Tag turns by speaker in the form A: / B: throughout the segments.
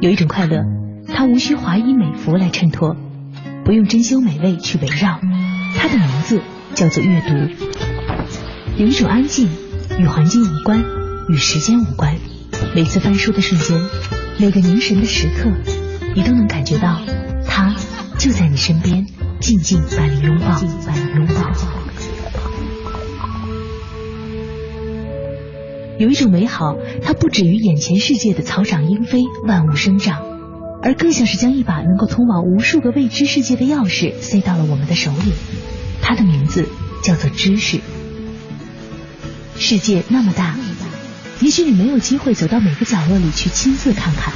A: 有一种快乐，它无需华衣美服来衬托，不用珍馐美味去围绕，它的名字叫做阅读。有一种安静，与环境无关，与时间无关。每次翻书的瞬间，每个凝神的时刻，你都能感觉到，它就在你身边，静静把你拥抱，把你拥抱。有一种美好，它不止于眼前世界的草长莺飞、万物生长，而更像是将一把能够通往无数个未知世界的钥匙塞到了我们的手里。它的名字叫做知识。世界那么大，也许你没有机会走到每个角落里去亲自看看，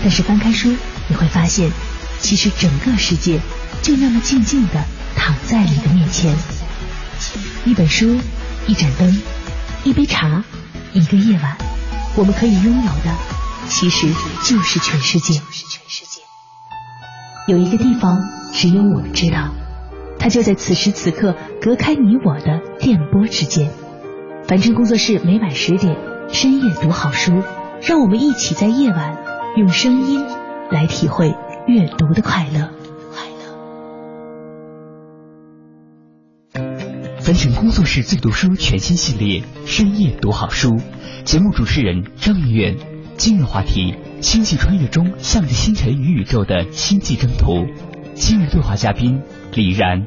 A: 但是翻开书，你会发现，其实整个世界就那么静静的躺在你的面前。一本书，一盏灯，一杯茶。一个夜晚，我们可以拥有的，其实就是全世界。有一个地方，只有我们知道，它就在此时此刻，隔开你我的电波之间。凡尘工作室每晚十点，深夜读好书，让我们一起在夜晚用声音来体会阅读的快乐。
B: 凡尘工作室最读书全新系列，深夜读好书。节目主持人张明远。今日话题：星际穿越中向着星辰与宇宙的星际征途。今日对话嘉宾李然。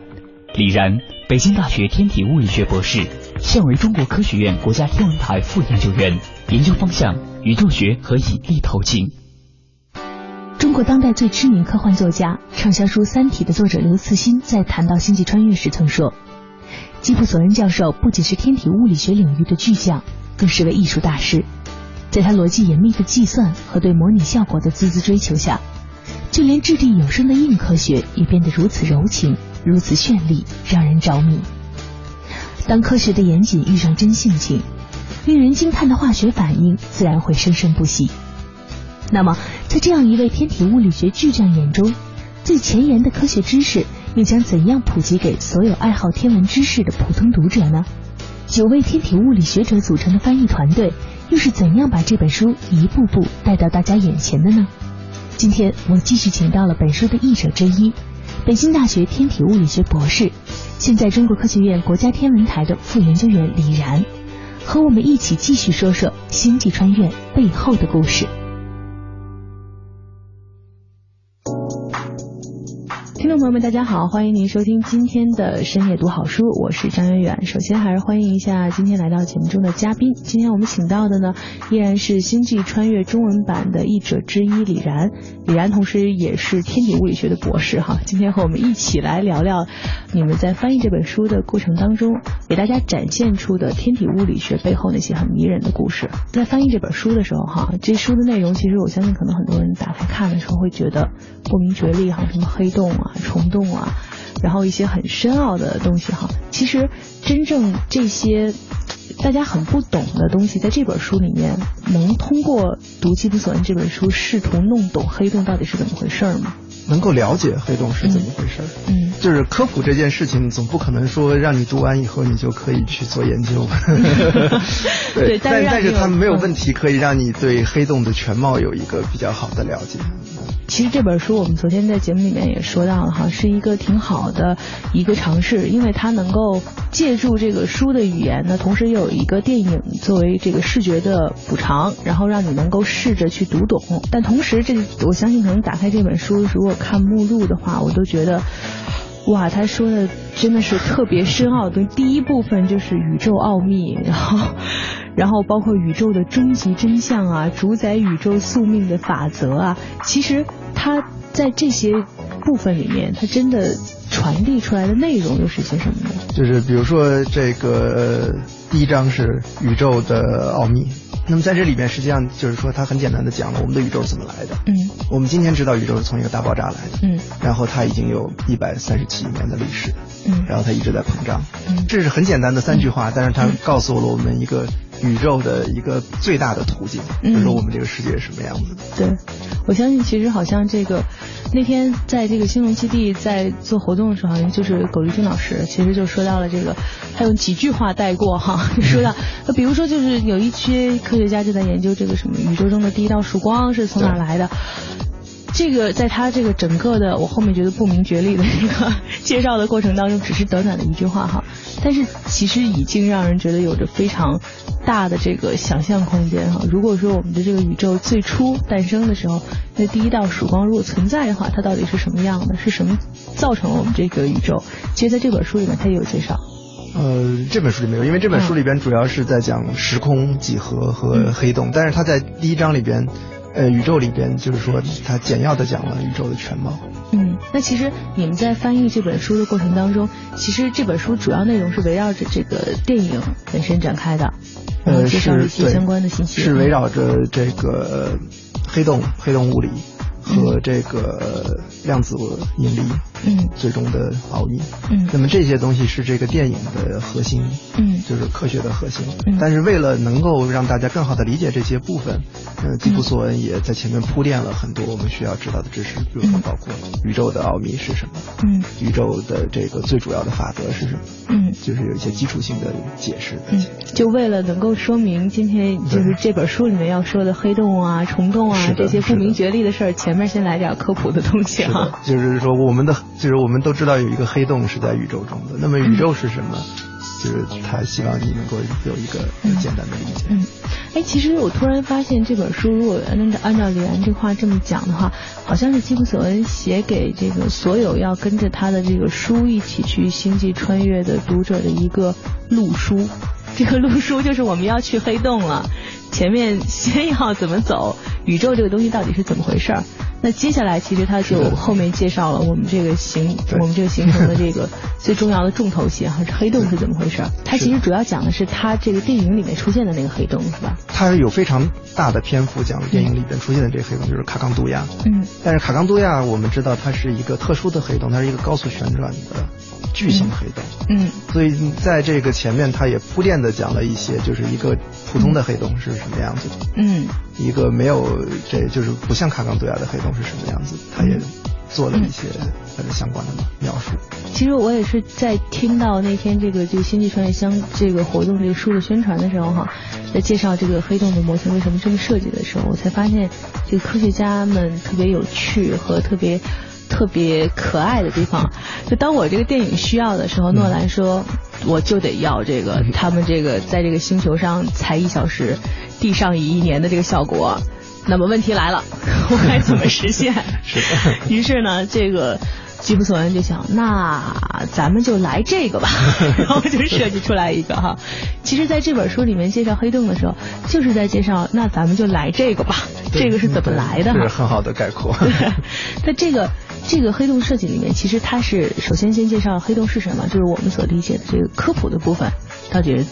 B: 李然，北京大学天体物理学博士，现为中国科学院国家天文台副研究员，研究方向宇宙学和引力透镜。
A: 中国当代最知名科幻作家、畅销书《三体》的作者刘慈欣在谈到星际穿越时曾说。基普索恩教授不仅是天体物理学领域的巨匠，更是位艺术大师。在他逻辑严密的计算和对模拟效果的孜孜追求下，就连掷地有声的硬科学也变得如此柔情、如此绚丽，让人着迷。当科学的严谨遇上真性情，令人惊叹的化学反应自然会生生不息。那么，在这样一位天体物理学巨匠眼中，最前沿的科学知识。又将怎样普及给所有爱好天文知识的普通读者呢？九位天体物理学者组成的翻译团队，又是怎样把这本书一步步带到大家眼前的呢？今天我继续请到了本书的译者之一，北京大学天体物理学博士，现在中国科学院国家天文台的副研究员李然，和我们一起继续说说《星际穿越》背后的故事。听众朋友们，大家好，欢迎您收听今天的深夜读好书，我是张远远。首先还是欢迎一下今天来到节目中的嘉宾。今天我们请到的呢，依然是《星际穿越》中文版的译者之一李然。李然同时也是天体物理学的博士哈。今天和我们一起来聊聊你们在翻译这本书的过程当中，给大家展现出的天体物理学背后那些很迷人的故事。在翻译这本书的时候哈，这书的内容其实我相信可能很多人打开看的时候会觉得不明觉厉哈，什么黑洞啊。虫洞啊，然后一些很深奥的东西哈，其实真正这些大家很不懂的东西，在这本书里面，能通过读《基普索恩》这本书试图弄懂黑洞到底是怎么回事吗？
C: 能够了解黑洞是怎么回事？嗯，就是科普这件事情，总不可能说让你读完以后你就可以去做研究。
A: 对，但
C: 但是它没有问题，可以让你对黑洞的全貌有一个比较好的了解。
A: 其实这本书我们昨天在节目里面也说到了哈，是一个挺好的一个尝试，因为它能够借助这个书的语言呢，同时又有一个电影作为这个视觉的补偿，然后让你能够试着去读懂。但同时，这我相信可能打开这本书，如果看目录的话，我都觉得，哇，他说的真的是特别深奥的。第一部分就是宇宙奥秘，然后。然后包括宇宙的终极真相啊，主宰宇宙宿命的法则啊，其实它在这些部分里面，它真的传递出来的内容又是些什么呢？
C: 就是比如说这个第一章是宇宙的奥秘，那么在这里边实际上就是说它很简单的讲了我们的宇宙是怎么来的。嗯，我们今天知道宇宙是从一个大爆炸来的。嗯，然后它已经有一百三十七亿年的历史。嗯，然后它一直在膨胀。嗯，这是很简单的三句话，但是它告诉了我们一个。宇宙的一个最大的途径，就是说我们这个世界是什么样子的。
D: 对，我相信其实好像这个那天在这个兴隆基地在做活动的时候，好像就是苟丽君老师其实就说到了这个，他用几句话带过哈，就 说到，比如说就是有一些科学家就在研究这个什么宇宙中的第一道曙光是从哪来的。这个在他这个整个的我后面觉得不明觉厉的这个介绍的过程当中，只是短短的一句话哈，但是其实已经让人觉得有着非常大的这个想象空间哈。如果说我们的这个宇宙最初诞生的时候，那第一道曙光如果存在的话，它到底是什么样的？是什么造成了我们这个宇宙？其实在这本书里面它也有介绍。
C: 呃，这本书里没有，因为这本书里边主要是在讲时空几何和黑洞，但是它在第一章里边。呃，宇宙里边就是说，他简要的讲了宇宙的全貌。
D: 嗯，那其实你们在翻译这本书的过程当中，其实这本书主要内容是围绕着这个电影本身展开的，
C: 呃，
D: 介绍一些相关的信息。
C: 是围绕着这个黑洞、黑洞物理和这个量子引力。
D: 嗯，
C: 最终的奥秘。
D: 嗯，
C: 那么这些东西是这个电影的核心。
D: 嗯，
C: 就是科学的核心。
D: 嗯，
C: 但是为了能够让大家更好的理解这些部分，呃，吉普索恩也在前面铺垫了很多我们需要知道的知识，比如说包括宇宙的奥秘是什么。
D: 嗯，
C: 宇宙的这个最主要的法则是什么？
D: 嗯，
C: 就是有一些基础性的解释。
D: 嗯，就为了能够说明今天就是这本书里面要说的黑洞啊、虫洞啊这些不明觉厉的事儿，前面先来点科普的东西哈。
C: 就是说我们的。就是我们都知道有一个黑洞是在宇宙中的，那么宇宙是什么？就是他希望你能够有一个简单的理解。
D: 嗯，哎，其实我突然发现这本书，如果按照按照李安这话这么讲的话，好像是基普索恩写给这个所有要跟着他的这个书一起去星际穿越的读者的一个路书。这个路书就是我们要去黑洞了，前面先要怎么走？宇宙这个东西到底是怎么回事儿？那接下来其实他就后面介绍了我们这个形我们这个形成的这个最重要的重头戏哈，黑洞是怎么回事？他其实主要讲的是他这个电影里面出现的那个黑洞是吧？
C: 他有非常大的篇幅讲电影里边出现的这个黑洞就是卡冈杜亚。
D: 嗯。
C: 但是卡冈杜亚我们知道它是一个特殊的黑洞，它是一个高速旋转的巨型黑洞。
D: 嗯。
C: 所以在这个前面他也铺垫的讲了一些，就是一个普通的黑洞是什么样子的。
D: 嗯。
C: 一个没有这就是不像卡冈杜亚的黑洞是什么样子，他也做了一些呃相关的描述。
D: 其实我也是在听到那天这个这个星际穿越相这个活动这个书的宣传的时候哈，在介绍这个黑洞的模型为什么这么设计的时候，我才发现这个科学家们特别有趣和特别特别可爱的地方。就当我这个电影需要的时候，诺兰说我就得要这个他们这个在这个星球上才一小时。地上一年的这个效果，那么问题来了，我该怎么实现？
C: 是的。
D: 于是呢，这个吉普索恩就想，那咱们就来这个吧，然后就设计出来一个哈。其实，在这本书里面介绍黑洞的时候，就是在介绍，那咱们就来这个吧，这个是怎么来的？
C: 是很好的概括。
D: 在这个这个黑洞设计里面，其实它是首先先介绍黑洞是什么，就是我们所理解的这个科普的部分，到底。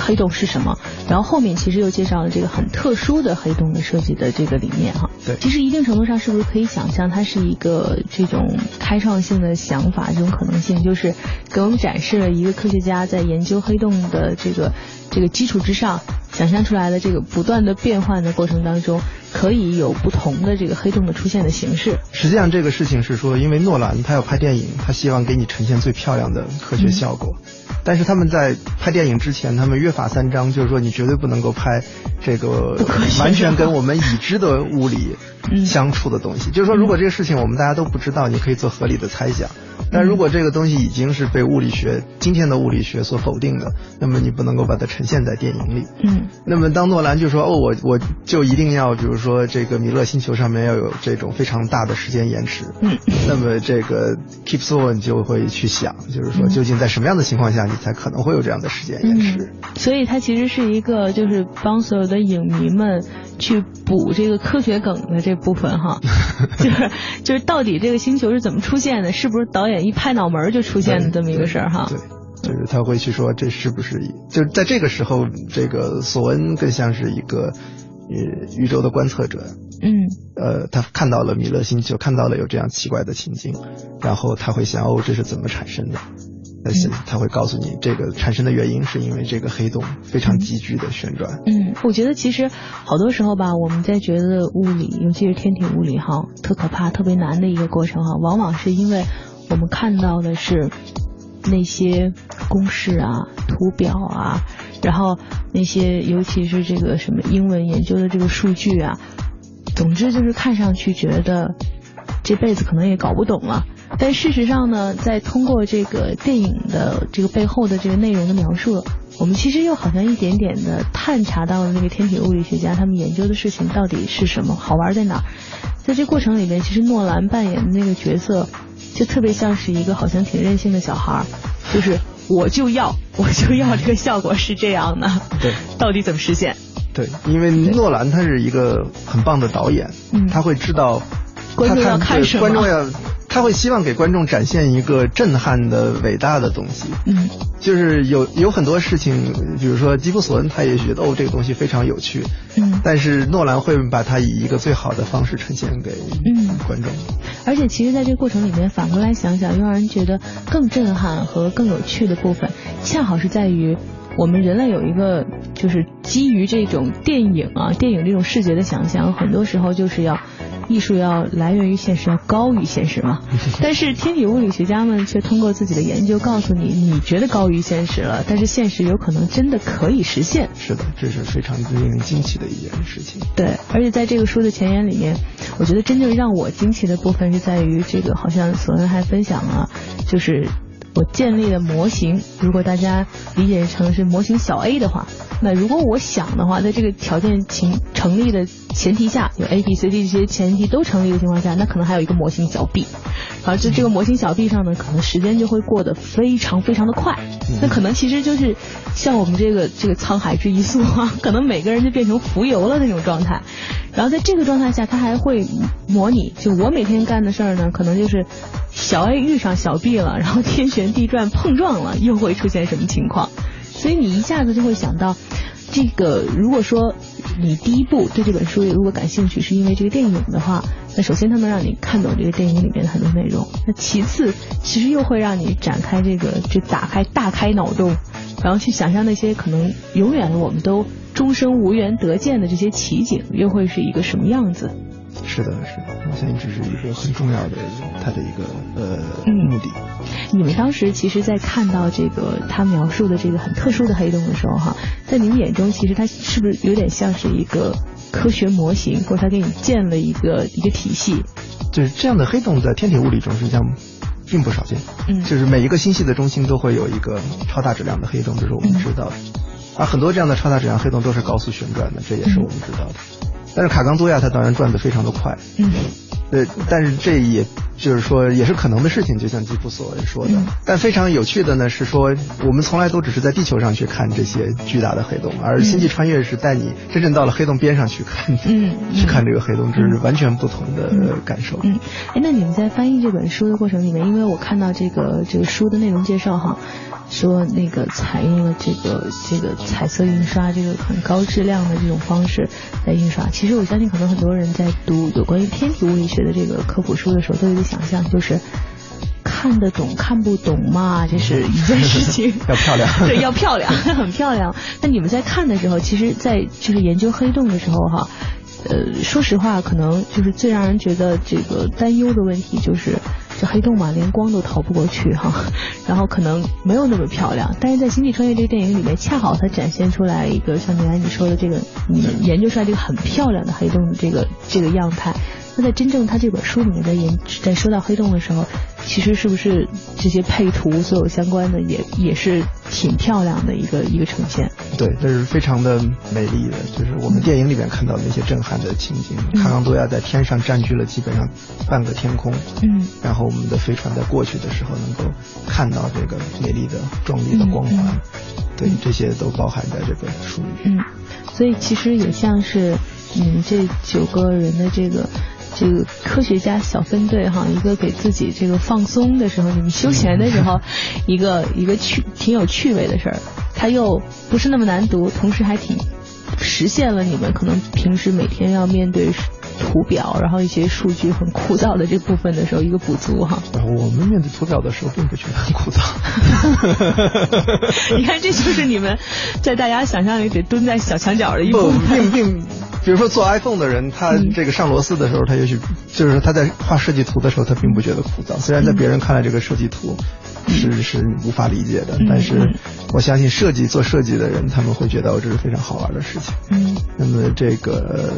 D: 黑洞是什么？然后后面其实又介绍了这个很特殊的黑洞的设计的这个理念哈。
C: 对，
D: 其实一定程度上是不是可以想象，它是一个这种开创性的想法，这种可能性，就是给我们展示了一个科学家在研究黑洞的这个这个基础之上，想象出来的这个不断的变换的过程当中，可以有不同的这个黑洞的出现的形式。
C: 实际上这个事情是说，因为诺兰他要拍电影，他希望给你呈现最漂亮的科学效果。但是他们在拍电影之前，他们约法三章，就是说你绝对不能够拍这个完全跟我们已知的物理相处的东西。就是说，如果这个事情我们大家都不知道，你可以做合理的猜想。但如果这个东西已经是被物理学今天的物理学所否定的，那么你不能够把它呈现在电影里。
D: 嗯。
C: 那么当诺兰就说：“哦，我我就一定要，比如说这个米勒星球上面要有这种非常大的时间延迟。”
D: 嗯。
C: 那么这个 Keep Soon 就会去想，就是说究竟在什么样的情况下你才可能会有这样的时间延迟？
D: 所以它其实是一个就是帮所有的影迷们去补这个科学梗的这部分哈，就是就是到底这个星球是怎么出现的？是不是导演？一拍脑门就出现的这么一个事儿哈，
C: 对，就是他会去说这是不是，就是在这个时候，这个索恩更像是一个呃宇宙的观测者，
D: 嗯，
C: 呃，他看到了米勒星球，看到了有这样奇怪的情景，然后他会想哦，这是怎么产生的？那是他会告诉你这个产生的原因是因为这个黑洞非常急剧的旋转。
D: 嗯，我觉得其实好多时候吧，我们在觉得物理，尤其是天体物理哈，特可怕、特别难的一个过程哈，往往是因为我们看到的是那些公式啊、图表啊，然后那些尤其是这个什么英文研究的这个数据啊，总之就是看上去觉得这辈子可能也搞不懂了。但事实上呢，在通过这个电影的这个背后的这个内容的描述，我们其实又好像一点点的探查到了那个天体物理学家他们研究的事情到底是什么，好玩在哪儿。在这过程里面，其实诺兰扮演的那个角色，就特别像是一个好像挺任性的小孩儿，就是我就要我就要这个效果是这样的，
C: 对，
D: 到底怎么实现？
C: 对，因为诺兰他是一个很棒的导演，
D: 嗯，
C: 他会知道
D: 观众要看什么，
C: 观众要。他会希望给观众展现一个震撼的伟大的东西，
D: 嗯，
C: 就是有有很多事情，比如说吉布索恩，他也觉得哦这个东西非常有趣，
D: 嗯，
C: 但是诺兰会把它以一个最好的方式呈现给观众。
D: 而且其实，在这个过程里面，反过来想想，又让人觉得更震撼和更有趣的部分，恰好是在于我们人类有一个就是基于这种电影啊，电影这种视觉的想象，很多时候就是要。艺术要来源于现实，要高于现实嘛？但是天体物理学家们却通过自己的研究告诉你，你觉得高于现实了，但是现实有可能真的可以实现。
C: 是的，这是非常令人惊奇的一件事情。
D: 对，而且在这个书的前言里面，我觉得真正让我惊奇的部分是在于这个，好像索恩还分享了，就是我建立的模型，如果大家理解成是模型小 a 的话。那如果我想的话，在这个条件情成立的前提下，有 A、B、C、D 这些前提都成立的情况下，那可能还有一个模型小 B，而就这个模型小 B 上呢，可能时间就会过得非常非常的快。那可能其实就是像我们这个这个沧海之一粟啊，可能每个人就变成浮游了那种状态。然后在这个状态下，他还会模拟，就我每天干的事儿呢，可能就是小 A 遇上小 B 了，然后天旋地转碰撞了，又会出现什么情况？所以你一下子就会想到，这个如果说你第一步对这本书如果感兴趣，是因为这个电影的话，那首先它能让你看懂这个电影里面的很多内容。那其次，其实又会让你展开这个，就打开大开脑洞，然后去想象那些可能永远我们都终生无缘得见的这些奇景，又会是一个什么样子。
C: 是的，是的，我相信这是一个很重要的他的一个呃目的。
D: 你们当时其实，在看到这个他描述的这个很特殊的黑洞的时候，哈，在你们眼中，其实它是不是有点像是一个科学模型，或者他给你建了一个一个体系？
C: 就是这样的黑洞在天体物理中实际上并不少见。
D: 嗯，
C: 就是每一个星系的中心都会有一个超大质量的黑洞，这是我们知道的。而很多这样的超大质量黑洞都是高速旋转的，这也是我们知道的。但是卡冈多亚他当然转的非常的快，
D: 嗯，
C: 呃，但是这也就是说也是可能的事情，就像吉普索恩说的。但非常有趣的呢是说，我们从来都只是在地球上去看这些巨大的黑洞，而星际穿越是带你真正到了黑洞边上去看，
D: 嗯，
C: 去看这个黑洞，这是完全不同的感受。
D: 嗯，哎，那你们在翻译这本书的过程里面，因为我看到这个这个书的内容介绍哈。说那个采用了这个这个彩色印刷，这个很高质量的这种方式来印刷。其实我相信，可能很多人在读有关于天体物理学的这个科普书的时候，都有一个想象，就是看得懂看不懂嘛，这是一件事情。
C: 要漂亮，
D: 对，要漂亮，很漂亮。那你们在看的时候，其实，在就是研究黑洞的时候，哈，呃，说实话，可能就是最让人觉得这个担忧的问题就是。黑洞嘛，连光都逃不过去哈，然后可能没有那么漂亮，但是在《星际穿越》这个电影里面，恰好它展现出来一个像原来你说的这个，你研究出来这个很漂亮的黑洞的这个这个样态。那在真正他这本书里面在研在说到黑洞的时候，其实是不是这些配图所有相关的也也是挺漂亮的一个一个呈现？
C: 对，这是非常的美丽的，就是我们电影里面看到的那些震撼的情景。卡冈多亚在天上占据了基本上半个天空，
D: 嗯，
C: 然后我们的飞船在过去的时候能够看到这个美丽的壮丽的光环，对，这些都包含在这本书里。
D: 嗯，所以其实也像是嗯这九个人的这个。这个科学家小分队哈，一个给自己这个放松的时候，你们休闲的时候，一个一个趣挺有趣味的事儿，它又不是那么难读，同时还挺实现了你们可能平时每天要面对图表，然后一些数据很枯燥的这部分的时候一个补足哈。
C: 我们面对图表的时候并不觉得很枯燥。
D: 你看，这就是你们在大家想象里得蹲在小墙角的一部
C: 分。并并，比如说做 iPhone 的人，他这个上螺丝的时候，他也许就是他在画设计图的时候，他并不觉得枯燥。虽然在别人看来，这个设计图。是是无法理解的，但是我相信设计做设计的人，他们会觉得这是非常好玩的事情。嗯，那么这个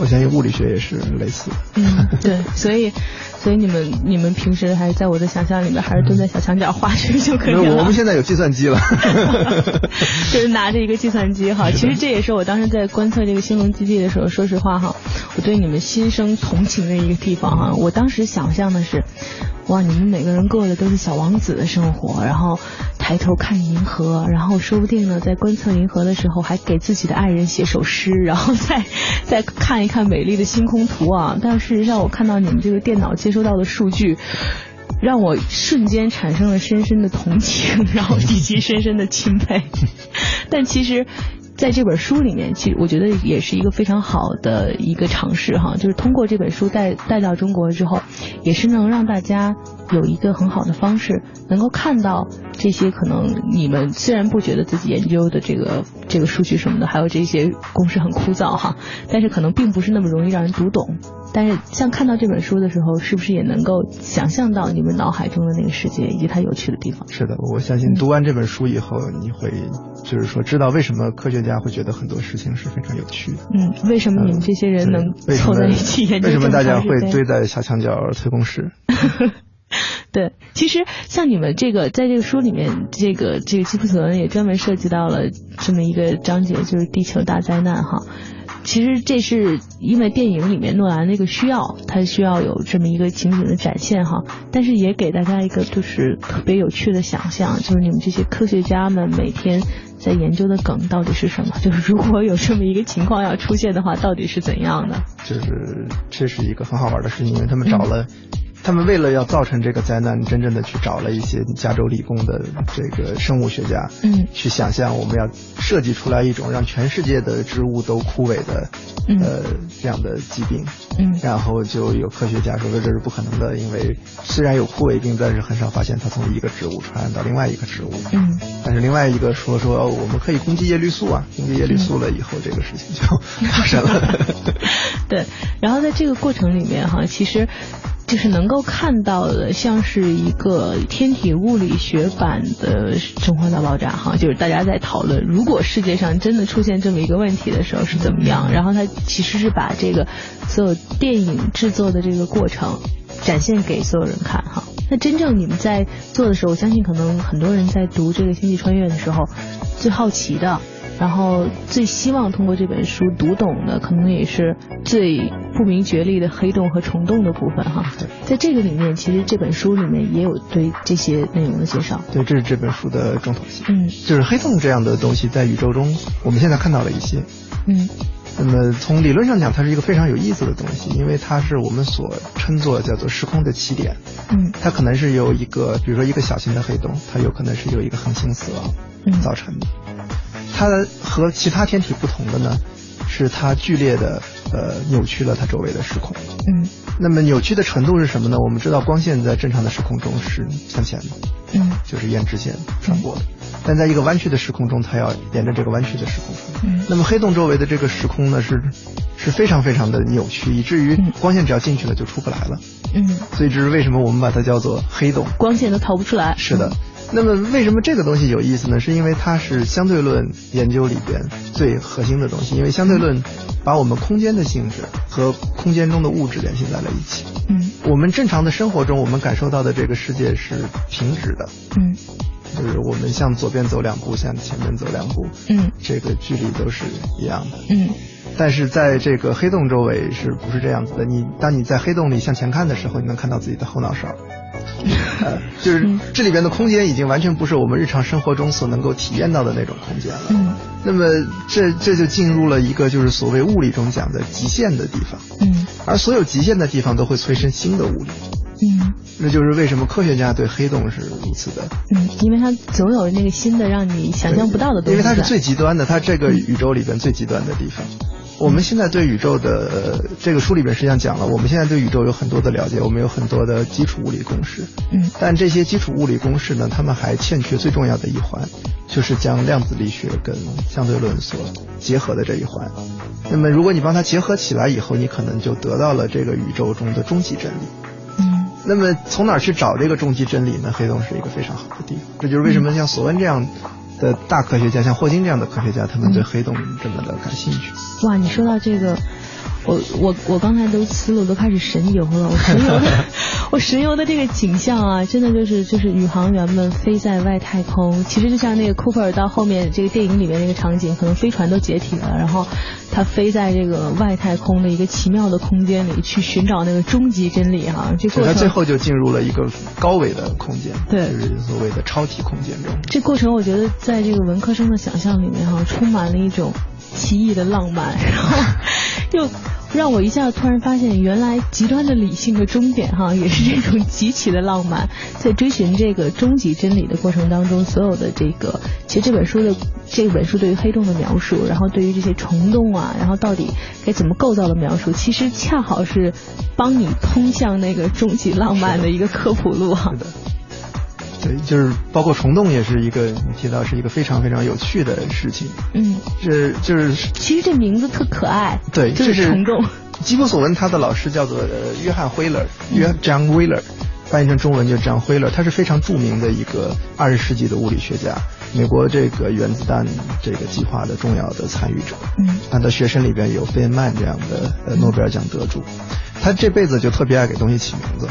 C: 我相信物理学也是类似。
D: 嗯，对，所以所以你们你们平时还是在我的想象里面，还是蹲在小墙角画这个就可以了。
C: 我们现在有计算机了，
D: 就是拿着一个计算机哈。其实这也是我当时在观测这个兴隆基地的时候，说实话哈，我对你们心生同情的一个地方哈。我当时想象的是。哇，你们每个人过的都是小王子的生活，然后抬头看银河，然后说不定呢，在观测银河的时候还给自己的爱人写首诗，然后再 再看一看美丽的星空图啊。但事实上，我看到你们这个电脑接收到的数据，让我瞬间产生了深深的同情，然后以及深深的钦佩。但其实。在这本书里面，其实我觉得也是一个非常好的一个尝试哈，就是通过这本书带带到中国之后，也是能让大家有一个很好的方式，能够看到这些可能你们虽然不觉得自己研究的这个这个数据什么的，还有这些公式很枯燥哈，但是可能并不是那么容易让人读懂。但是像看到这本书的时候，是不是也能够想象到你们脑海中的那个世界以及它有趣的地方？
C: 是的，我相信读完这本书以后，你会就是说知道为什么科学家会觉得很多事情是非常有趣的。
D: 嗯，为什么你们这些人能凑在一起研究？
C: 为什么大家会堆在小墙角推公式？
D: 对，其实像你们这个在这个书里面，这个这个基普索恩也专门涉及到了这么一个章节，就是地球大灾难哈。其实这是因为电影里面诺兰那个需要，他需要有这么一个情景的展现哈，但是也给大家一个就是特别有趣的想象，就是你们这些科学家们每天在研究的梗到底是什么？就是如果有这么一个情况要出现的话，到底是怎样的？
C: 就是这是一个很好玩的事情，因为他们找了。他们为了要造成这个灾难，真正的去找了一些加州理工的这个生物学家，嗯，去想象我们要设计出来一种让全世界的植物都枯萎的，呃，这样的疾病，嗯，然后就有科学家说这是不可能的，因为虽然有枯萎病，但是很少发现它从一个植物传染到另外一个植物，嗯，但是另外一个说说我们可以攻击叶绿素啊，攻击叶绿素了以后，这个事情就发生了，
D: 对，然后在这个过程里面哈，其实。就是能够看到的，像是一个天体物理学版的《生活大爆炸》哈，就是大家在讨论，如果世界上真的出现这么一个问题的时候是怎么样。然后它其实是把这个所有电影制作的这个过程展现给所有人看哈。那真正你们在做的时候，我相信可能很多人在读这个《星际穿越》的时候，最好奇的。然后最希望通过这本书读懂的，可能也是最不明觉厉的黑洞和虫洞的部分哈。在这个里面，其实这本书里面也有对这些内容的介绍。
C: 对，这是这本书的重头戏。嗯，就是黑洞这样的东西，在宇宙中，我们现在看到了一些。嗯。那么从理论上讲，它是一个非常有意思的东西，因为它是我们所称作叫做时空的起点。嗯。它可能是由一个，比如说一个小型的黑洞，它有可能是由一个恒星死亡造成的。它和其他天体不同的呢，是它剧烈的呃扭曲了它周围的时空。嗯，那么扭曲的程度是什么呢？我们知道光线在正常的时空中是向前的，嗯，就是沿直线传播的。但在一个弯曲的时空中，它要沿着这个弯曲的时空。嗯，那么黑洞周围的这个时空呢，是是非常非常的扭曲，以至于光线只要进去了就出不来了。嗯，所以这是为什么我们把它叫做黑洞，
D: 光线都逃不出来。
C: 是的。那么为什么这个东西有意思呢？是因为它是相对论研究里边最核心的东西。因为相对论把我们空间的性质和空间中的物质联系在了一起。嗯，我们正常的生活中，我们感受到的这个世界是平直的。嗯，就是我们向左边走两步，向前面走两步。嗯，这个距离都是一样的。嗯，但是在这个黑洞周围是不是这样子的？你当你在黑洞里向前看的时候，你能看到自己的后脑勺。呃，就是这里边的空间已经完全不是我们日常生活中所能够体验到的那种空间了。嗯，那么这这就进入了一个就是所谓物理中讲的极限的地方。嗯，而所有极限的地方都会催生新的物理。嗯，那就是为什么科学家对黑洞是如此的。
D: 嗯，因为它总有那个新的让你想象不到的东西。
C: 因为它是最极端的，它这个宇宙里边最极端的地方。我们现在对宇宙的这个书里边实际上讲了，我们现在对宇宙有很多的了解，我们有很多的基础物理公式。
A: 嗯。
C: 但这些基础物理公式呢，他们还欠缺最重要的一环，就是将量子力学跟相对论所结合的这一环。那么，如果你帮它结合起来以后，你可能就得到了这个宇宙中的终极真理。那么从哪儿去找这个终极真理呢？黑洞是一个非常好的地方。这就是为什么像索恩这样的大科学家，像霍金这样的科学家，他们对黑洞这么的感兴趣。
A: 哇，你说到这个。我我我刚才都思路都开始神游了，我神游的 我神游的这个景象啊，真的就是就是宇航员们飞在外太空，其实就像那个库珀尔到后面这个电影里面那个场景，可能飞船都解体了，然后他飞在这个外太空的一个奇妙的空间里去寻找那个终极真理哈，这过程
C: 他最后就进入了一个高维的空间，
A: 对，
C: 就是所谓的超体空间中。
A: 这过程我觉得在这个文科生的想象里面哈，充满了一种奇异的浪漫，然后又。让我一下突然发现，原来极端的理性的终点哈，也是这种极其的浪漫。在追寻这个终极真理的过程当中，所有的这个，其实这本书的这本书对于黑洞的描述，然后对于这些虫洞啊，然后到底该怎么构造的描述，其实恰好是帮你通向那个终极浪漫的一个科普路哈。
C: 对，就是包括虫洞也是一个你提到是一个非常非常有趣的事情。
A: 嗯，
C: 是就是
A: 其实这名字特可爱。
C: 对，
A: 就
C: 是
A: 虫洞。
C: 基普索文他的老师叫做约翰惠勒，约 John Wheeler，翻译成中文就 John Wheeler，他是非常著名的一个二十世纪的物理学家，美国这个原子弹这个计划的重要的参与者。
A: 嗯，
C: 他的学生里边有费曼曼这样的呃诺贝尔奖得主。他这辈子就特别爱给东西起名字，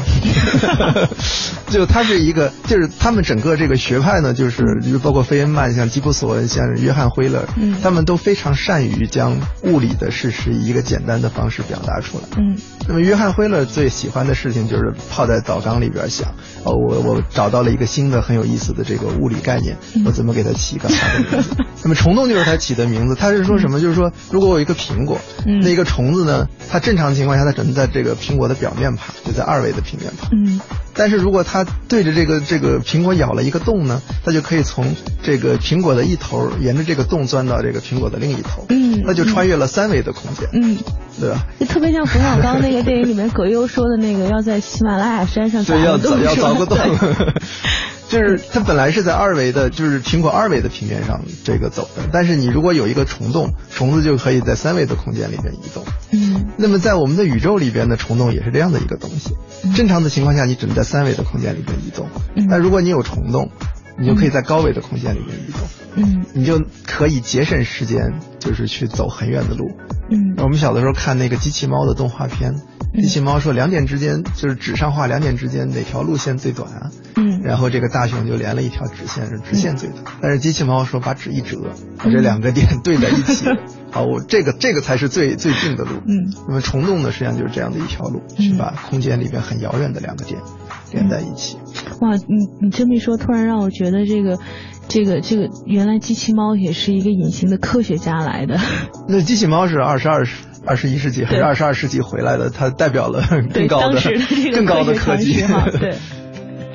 C: 就他是一个，就是他们整个这个学派呢，就是包括费恩曼、像吉普索恩、像约翰惠勒，
A: 嗯，
C: 他们都非常善于将物理的事实以一个简单的方式表达出来，
A: 嗯。
C: 那么约翰辉勒最喜欢的事情就是泡在澡缸里边想，哦，我我找到了一个新的很有意思的这个物理概念，我怎么给它起一个好的名字？那么虫洞就是他起的名字，他是说什么？就是说，如果我有一个苹果，那一个虫子呢，它正常情况下它只能在这个苹果的表面爬，就在二维的平面爬。
A: 嗯。
C: 但是如果它对着这个这个苹果咬了一个洞呢，它就可以从这个苹果的一头沿着这个洞钻到这个苹果的另一头。
A: 嗯。
C: 那就穿越了三维的空间。
A: 嗯。
C: 对吧？
A: 就特别像冯小刚那个电影里面葛优说的那个，要在喜马拉雅山上
C: 凿
A: 个洞。
C: 要凿个洞。就是它本来是在二维的，就是苹果二维的平面上这个走的，但是你如果有一个虫洞，虫子就可以在三维的空间里面移动。
A: 嗯。
C: 那么在我们的宇宙里边的虫洞也是这样的一个东西。正常的情况下，你只能在三维的空间里面移动。
A: 嗯。
C: 但如果你有虫洞，你就可以在高维的空间里面移动。
A: 嗯。
C: 你就可以节省时间，就是去走很远的路。
A: 嗯。
C: 我们小的时候看那个机器猫的动画片。机器猫说两点之间就是纸上画两点之间哪条路线最短啊？
A: 嗯，
C: 然后这个大熊就连了一条直线，是直线最短。但是机器猫说把纸一折，把这两个点 对在一起，好，我这个这个才是最最近的路。
A: 嗯，
C: 那么虫洞呢，实际上就是这样的一条路，去把空间里边很遥远的两个点连在一起。
A: 哇，你你这么一说，突然让我觉得这个这个这个原来机器猫也是一个隐形的科学家来的。
C: 那机器猫是二十二二十一世纪还是二十二世纪回来的？它代表了更高的、更高的科技。
A: 对。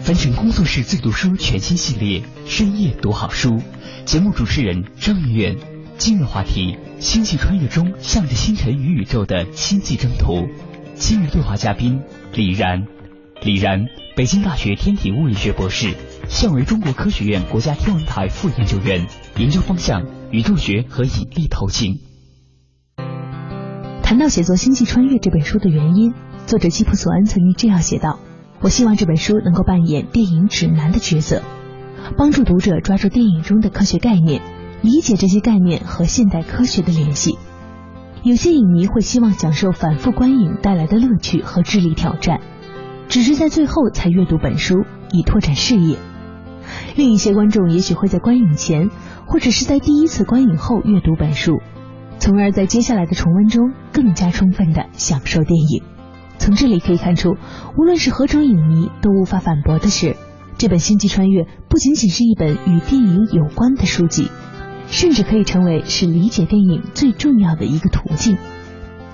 B: 凡尘工作室最读书全新系列，深夜读好书。节目主持人张媛媛。今日话题：星际穿越中向着星辰与宇宙的星际征途。今日对话嘉宾李然。李然，北京大学天体物理学博士，现为中国科学院国家天文台副研究员，研究方向宇宙学和引力透镜。
A: 谈到写作《星际穿越》这本书的原因，作者基普索恩曾经这样写道：“我希望这本书能够扮演电影指南的角色，帮助读者抓住电影中的科学概念，理解这些概念和现代科学的联系。有些影迷会希望享受反复观影带来的乐趣和智力挑战，只是在最后才阅读本书以拓展视野；另一些观众也许会在观影前，或者是在第一次观影后阅读本书。”从而在接下来的重温中更加充分的享受电影。从这里可以看出，无论是何种影迷都无法反驳的是，这本《星际穿越》不仅仅是一本与电影有关的书籍，甚至可以成为是理解电影最重要的一个途径。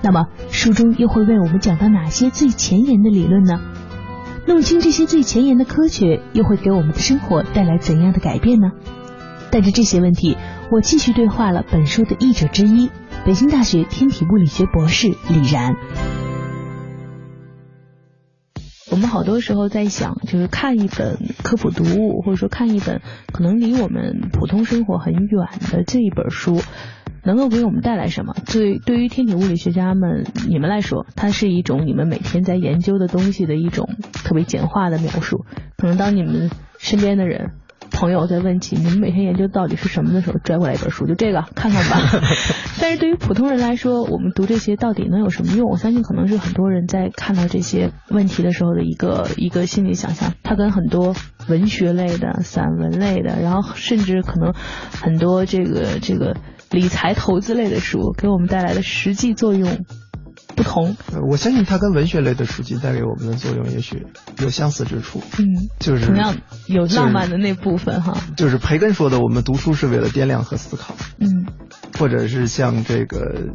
A: 那么，书中又会为我们讲到哪些最前沿的理论呢？弄清这些最前沿的科学，又会给我们的生活带来怎样的改变呢？带着这些问题，我继续对话了本书的译者之一。北京大学天体物理学博士李然。
D: 我们好多时候在想，就是看一本科普读物，或者说看一本可能离我们普通生活很远的这一本书，能够给我们带来什么？对，对于天体物理学家们，你们来说，它是一种你们每天在研究的东西的一种特别简化的描述。可能当你们身边的人。朋友在问起你们每天研究到底是什么的时候，拽过来一本书，就这个看看吧。但是对于普通人来说，我们读这些到底能有什么用？我相信可能是很多人在看到这些问题的时候的一个一个心理想象。它跟很多文学类的、散文类的，然后甚至可能很多这个这个理财投资类的书给我们带来的实际作用。不同，
C: 我相信它跟文学类的书籍带给我们的作用也许有相似之处。
D: 嗯，
C: 就是
D: 同样有浪漫的那部分哈。
C: 就是培根说的，我们读书是为了掂量和思考。
D: 嗯，
C: 或者是像这个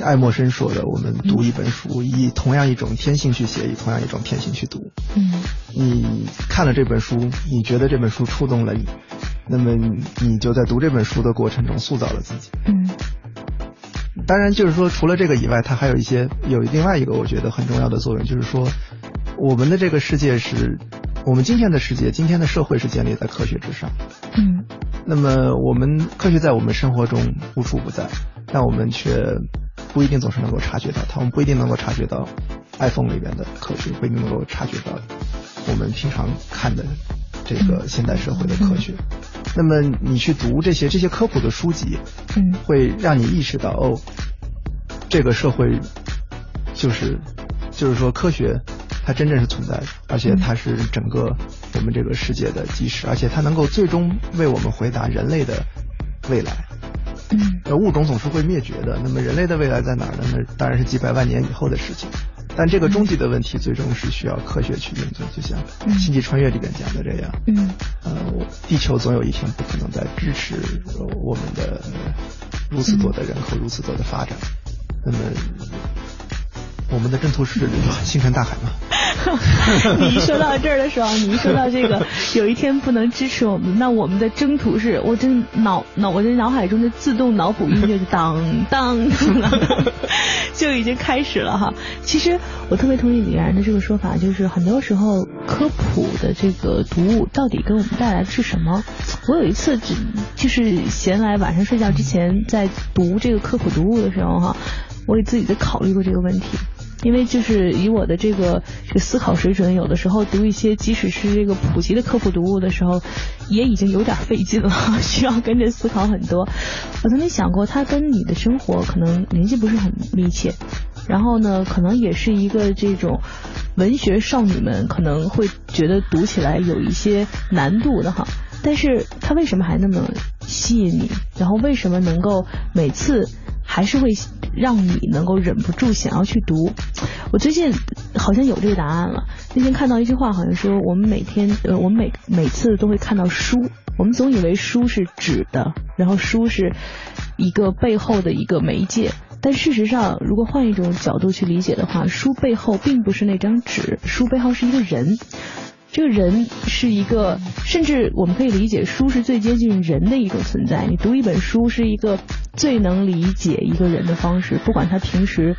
C: 爱默生说的，我们读一本书以同样一种天性去写，以同样一种天性去读。
D: 嗯，
C: 你看了这本书，你觉得这本书触动了你，那么你就在读这本书的过程中塑造了自己。
D: 嗯。
C: 当然，就是说，除了这个以外，它还有一些有另外一个我觉得很重要的作用，就是说，我们的这个世界是，我们今天的世界，今天的社会是建立在科学之上。
D: 嗯。
C: 那么，我们科学在我们生活中无处不在，但我们却不一定总是能够察觉到它。我们不一定能够察觉到 iPhone 里边的科学，不一定能够察觉到我们平常看的这个现代社会的科学。那么你去读这些这些科普的书籍，
D: 嗯，
C: 会让你意识到哦，这个社会就是就是说科学它真正是存在的，而且它是整个我们这个世界的基石，而且它能够最终为我们回答人类的未来。
D: 嗯，
C: 物种总是会灭绝的，那么人类的未来在哪儿呢？那当然是几百万年以后的事情。但这个终极的问题，最终是需要科学去应对，就像《星际穿越》里边讲的这样。
D: 嗯，
C: 呃，地球总有一天不可能再支持我们的如此多的人口、如此多的发展。那么，我们的征途是 星辰大海吗？
D: 你一说到这儿的时候，你一说到这个，有一天不能支持我们，那我们的征途是，我这脑脑我的脑海中的自动脑补音乐就当 当，就已经开始了哈。其实我特别同意李然的这个说法，就是很多时候科普的这个读物到底给我们带来的是什么？我有一次只就是闲来晚上睡觉之前在读这个科普读物的时候哈，我也自己在考虑过这个问题。因为就是以我的这个这个思考水准，有的时候读一些即使是这个普及的科普读物的时候，也已经有点费劲了，需要跟着思考很多。我曾经想过，它跟你的生活可能联系不是很密切，然后呢，可能也是一个这种文学少女们可能会觉得读起来有一些难度的哈。但是它为什么还那么吸引你？然后为什么能够每次？还是会让你能够忍不住想要去读。我最近好像有这个答案了。那天看到一句话，好像说我们每天呃，我们每每次都会看到书。我们总以为书是纸的，然后书是一个背后的一个媒介。但事实上，如果换一种角度去理解的话，书背后并不是那张纸，书背后是一个人。这个人是一个，甚至我们可以理解，书是最接近人的一种存在。你读一本书是一个最能理解一个人的方式，不管他平时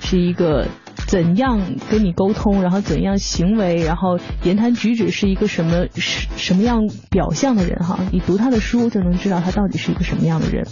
D: 是一个怎样跟你沟通，然后怎样行为，然后言谈举止是一个什么什什么样表象的人哈，你读他的书就能知道他到底是一个什么样的人。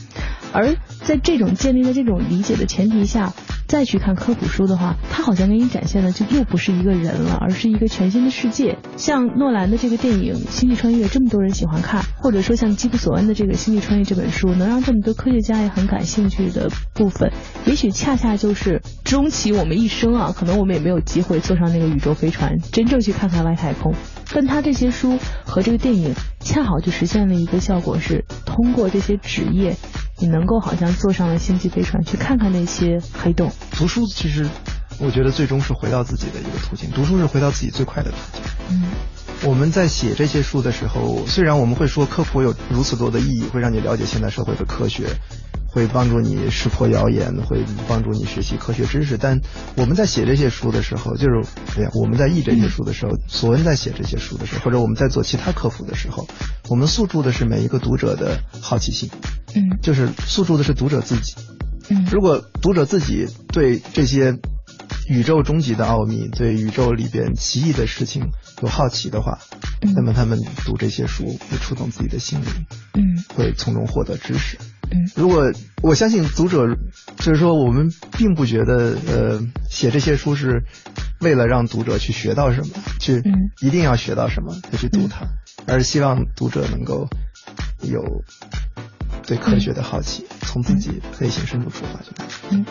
D: 而在这种建立在这种理解的前提下，再去看科普书的话，它好像给你展现的就又不是一个人了，而是一个全新的世界。像诺兰的这个电影《星际穿越》，这么多人喜欢看，或者说像基普索恩的这个《星际穿越》这本书，能让这么多科学家也很感兴趣的部分，也许恰恰就是终其我们一生啊，可能我们也没有机会坐上那个宇宙飞船，真正去看看外太空。但他这些书和这个电影，恰好就实现了一个效果，是通过这些纸页。你能够好像坐上了星际飞船去看看那些黑洞。
C: 读书其实，我觉得最终是回到自己的一个途径。读书是回到自己最快的途径。
D: 嗯，
C: 我们在写这些书的时候，虽然我们会说科普有如此多的意义，会让你了解现代社会的科学。会帮助你识破谣言，会帮助你学习科学知识。但我们在写这些书的时候，就是哎呀，我们在译这些书的时候，索恩在写这些书的时候，或者我们在做其他科普的时候，我们诉诸的是每一个读者的好奇心，
D: 嗯，
C: 就是诉诸的是读者自己。嗯，如果读者自己对这些宇宙终极的奥秘，对宇宙里边奇异的事情有好奇的话，那么他们读这些书会触动自己的心灵，嗯，会从中获得知识。嗯，如果我相信读者，就是说我们并不觉得，呃，写这些书是为了让读者去学到什么，去一定要学到什么才去读它，而是希望读者能够有对科学的好奇，从自己内心深处出发去。
D: 嗯，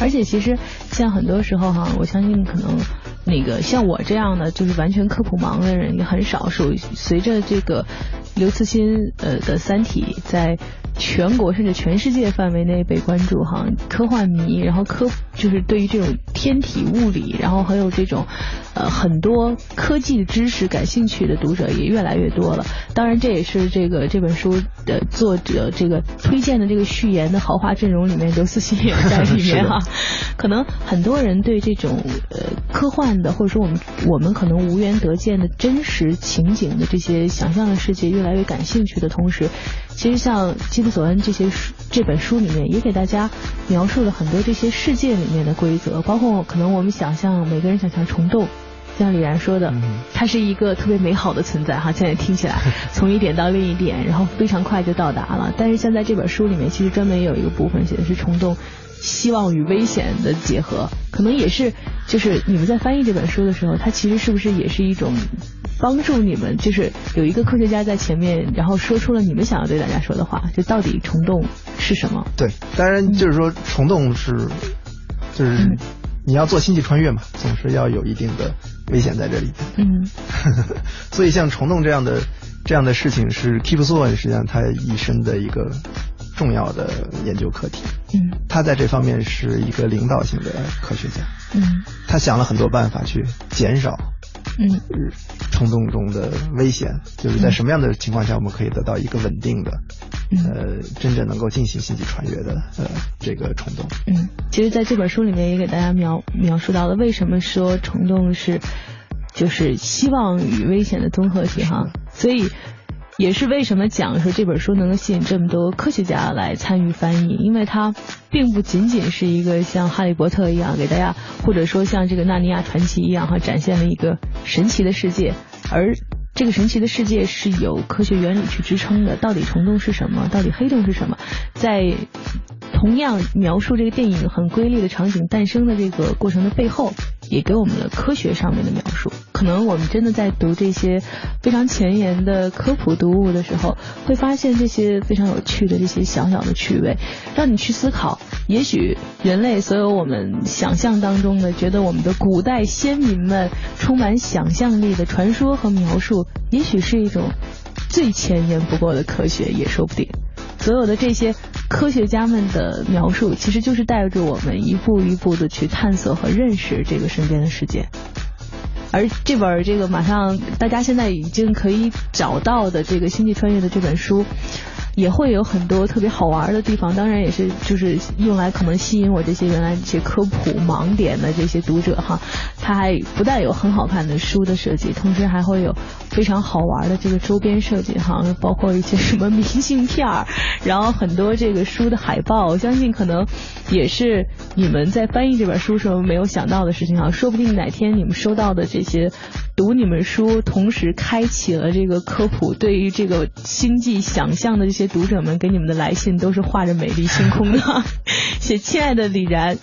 D: 而且其实像很多时候哈，我相信可能那个像我这样的就是完全科普盲的人也很少，数随着这个刘慈欣呃的《三体》在。全国甚至全世界范围内被关注哈，科幻迷，然后科就是对于这种天体物理，然后还有这种呃很多科技知识感兴趣的读者也越来越多了。当然，这也是这个这本书的作者这个推荐的这个序言的豪华阵容里面，刘慈欣也在里面哈。可能很多人对这种呃科幻的，或者说我们我们可能无缘得见的真实情景的这些想象的世界越来越感兴趣的同时，其实像。基普索恩这些书这本书里面也给大家描述了很多这些世界里面的规则，包括可能我们想象每个人想象虫洞，像李然说的，它是一个特别美好的存在哈。现在听起来 从一点到另一点，然后非常快就到达了。但是现在这本书里面其实专门有一个部分写的是虫洞希望与危险的结合，可能也是就是你们在翻译这本书的时候，它其实是不是也是一种。帮助你们，就是有一个科学家在前面，然后说出了你们想要对大家说的话，就到底虫洞是什么？
C: 对，当然就是说虫洞是，就是你要做星际穿越嘛，总是要有一定的危险在这里。嗯，所以像虫洞这样的这样的事情是 Keep s o n 实际上他一生的一个重要的研究课题。嗯，他在这方面是一个领导性的科学家。嗯，他想了很多办法去减少。嗯，冲动中的危险，就是在什么样的情况下我们可以得到一个稳定的，呃，真正能够进行星际穿越的呃这个冲动。
D: 嗯，其实在这本书里面也给大家描描述到了为什么说冲动是就是希望与危险的综合体哈，所以。也是为什么讲说这本书能够吸引这么多科学家来参与翻译，因为它并不仅仅是一个像哈利波特一样给大家，或者说像这个纳尼亚传奇一样哈，展现了一个神奇的世界，而这个神奇的世界是有科学原理去支撑的。到底虫洞是什么？到底黑洞是什么？在同样描述这个电影很瑰丽的场景诞生的这个过程的背后。也给我们了科学上面的描述。可能我们真的在读这些非常前沿的科普读物的时候，会发现这些非常有趣的这些小小的趣味，让你去思考。也许人类所有我们想象当中的，觉得我们的古代先民们充满想象力的传说和描述，也许是一种最前沿不过的科学，也说不定。所有的这些科学家们的描述，其实就是带着我们一步一步的去探索和认识这个身边的世界。而这本这个马上大家现在已经可以找到的这个星际穿越的这本书。也会有很多特别好玩的地方，当然也是就是用来可能吸引我这些原来这些科普盲点的这些读者哈。它还不但有很好看的书的设计，同时还会有非常好玩的这个周边设计哈，包括一些什么明信片儿，然后很多这个书的海报。我相信可能也是你们在翻译这本书时候没有想到的事情哈。说不定哪天你们收到的这些读你们书，同时开启了这个科普对于这个星际想象的这些。读者们给你们的来信都是画着美丽星空的，写亲爱的李然，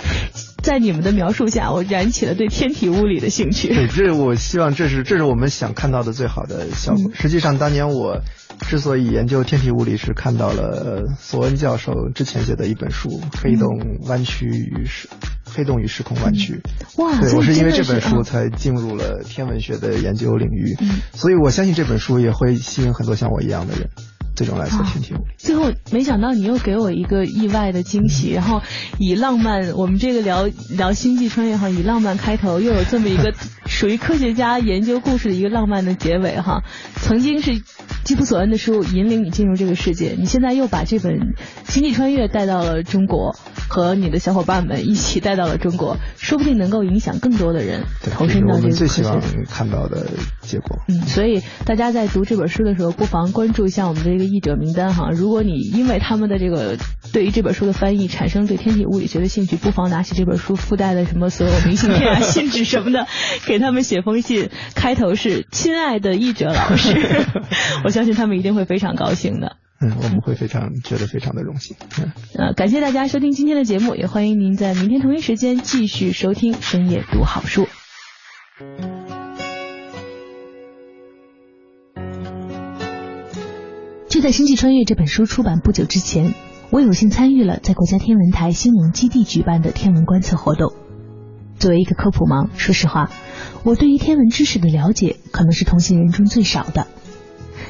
D: 在你们的描述下，我燃起了对天体物理的兴趣。
C: 对，这我希望这是这是我们想看到的最好的效果。实际上，当年我之所以研究天体物理，是看到了索恩教授之前写的一本书《黑洞弯曲与时黑洞与时空弯曲》。
D: 哇，
C: 对我是因为这本书才进入了天文学的研究领域，所以我相信这本书也会吸引很多像我一样的人。这种来做天体。
D: 最后，没想到你又给我一个意外的惊喜，然后以浪漫，我们这个聊聊星际穿越哈，以浪漫开头，又有这么一个 属于科学家研究故事的一个浪漫的结尾哈。曾经是基普索恩的书引领你进入这个世界，你现在又把这本星际穿越带到了中国，和你的小伙伴们一起带到了中国，说不定能够影响更多的人投身到这个
C: 最希望看到的结果。
D: 嗯，所以大家在读这本书的时候，不妨关注一下我们的一个译者名单哈。如果你因为他们的这个对于这本书的翻译产生对天体物理学的兴趣，不妨拿起这本书附带的什么所有明信片啊、信纸什么的，给他们写封信，开头是“亲爱的译者老师”，我相信他们一定会非常高兴的。
C: 嗯，我们会非常觉得非常的荣幸。
D: 嗯，呃，感谢大家收听今天的节目，也欢迎您在明天同一时间继续收听深夜读好书。
A: 在《星际穿越》这本书出版不久之前，我有幸参与了在国家天文台星龙基地举办的天文观测活动。作为一个科普盲，说实话，我对于天文知识的了解可能是同行人中最少的。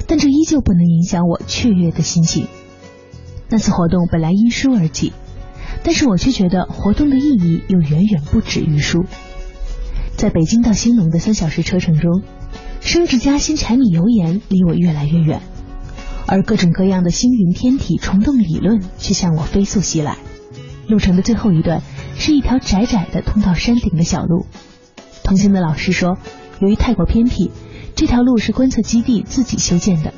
A: 但这依旧不能影响我雀跃的心情。那次活动本来因书而起，但是我却觉得活动的意义又远远不止于书。在北京到兴隆的三小时车程中，升职加薪、柴米油盐离我越来越远，而各种各样的星云天体虫洞理论却向我飞速袭来。路程的最后一段是一条窄窄的通到山顶的小路。同行的老师说，由于太过偏僻。这条路是观测基地自己修建的。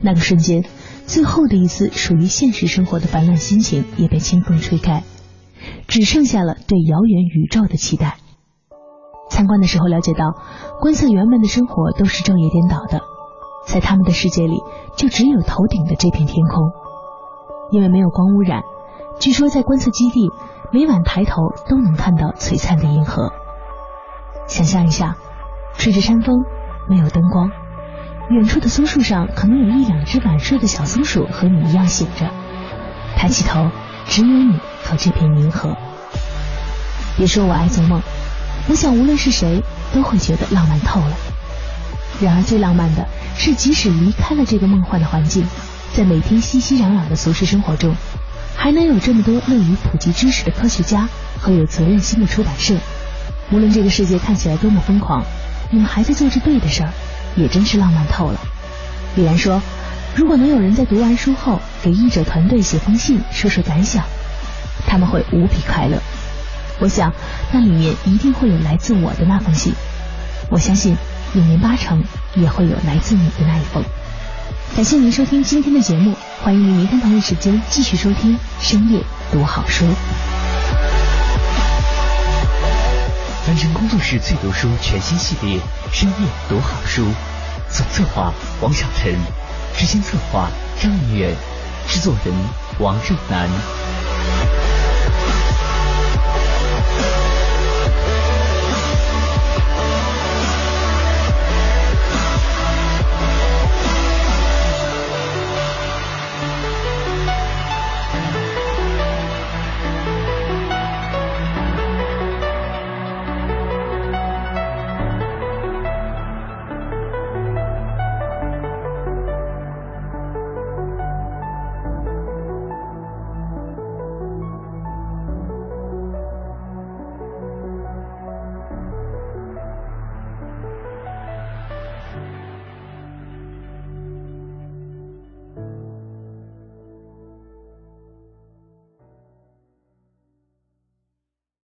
A: 那个瞬间，最后的一丝属于现实生活的烦乱心情也被清风吹开，只剩下了对遥远宇宙的期待。参观的时候了解到，观测员们的生活都是昼夜颠倒的，在他们的世界里，就只有头顶的这片天空。因为没有光污染，据说在观测基地每晚抬头都能看到璀璨的银河。想象一下，吹着山风。没有灯光，远处的松树上可能有一两只晚睡的小松鼠和你一样醒着。抬起头，只有你和这片银河。别说我爱做梦，我想无论是谁都会觉得浪漫透了。然而最浪漫的是，即使离开了这个梦幻的环境，在每天熙熙攘攘的俗世生活中，还能有这么多乐于普及知识的科学家和有责任心的出版社。无论这个世界看起来多么疯狂。你们还在做着对的事儿，也真是浪漫透了。李然说：“如果能有人在读完书后给译者团队写封信，说说感想，他们会无比快乐。我想那里面一定会有来自我的那封信。我相信有年八成也会有来自你的那一封。”感谢您收听今天的节目，欢迎您明天同一时间继续收听深夜读好书。
B: 凡尘工作室最读书全新系列《深夜读好书》，总策划王小晨，执行策划张明远，制作人王瑞南。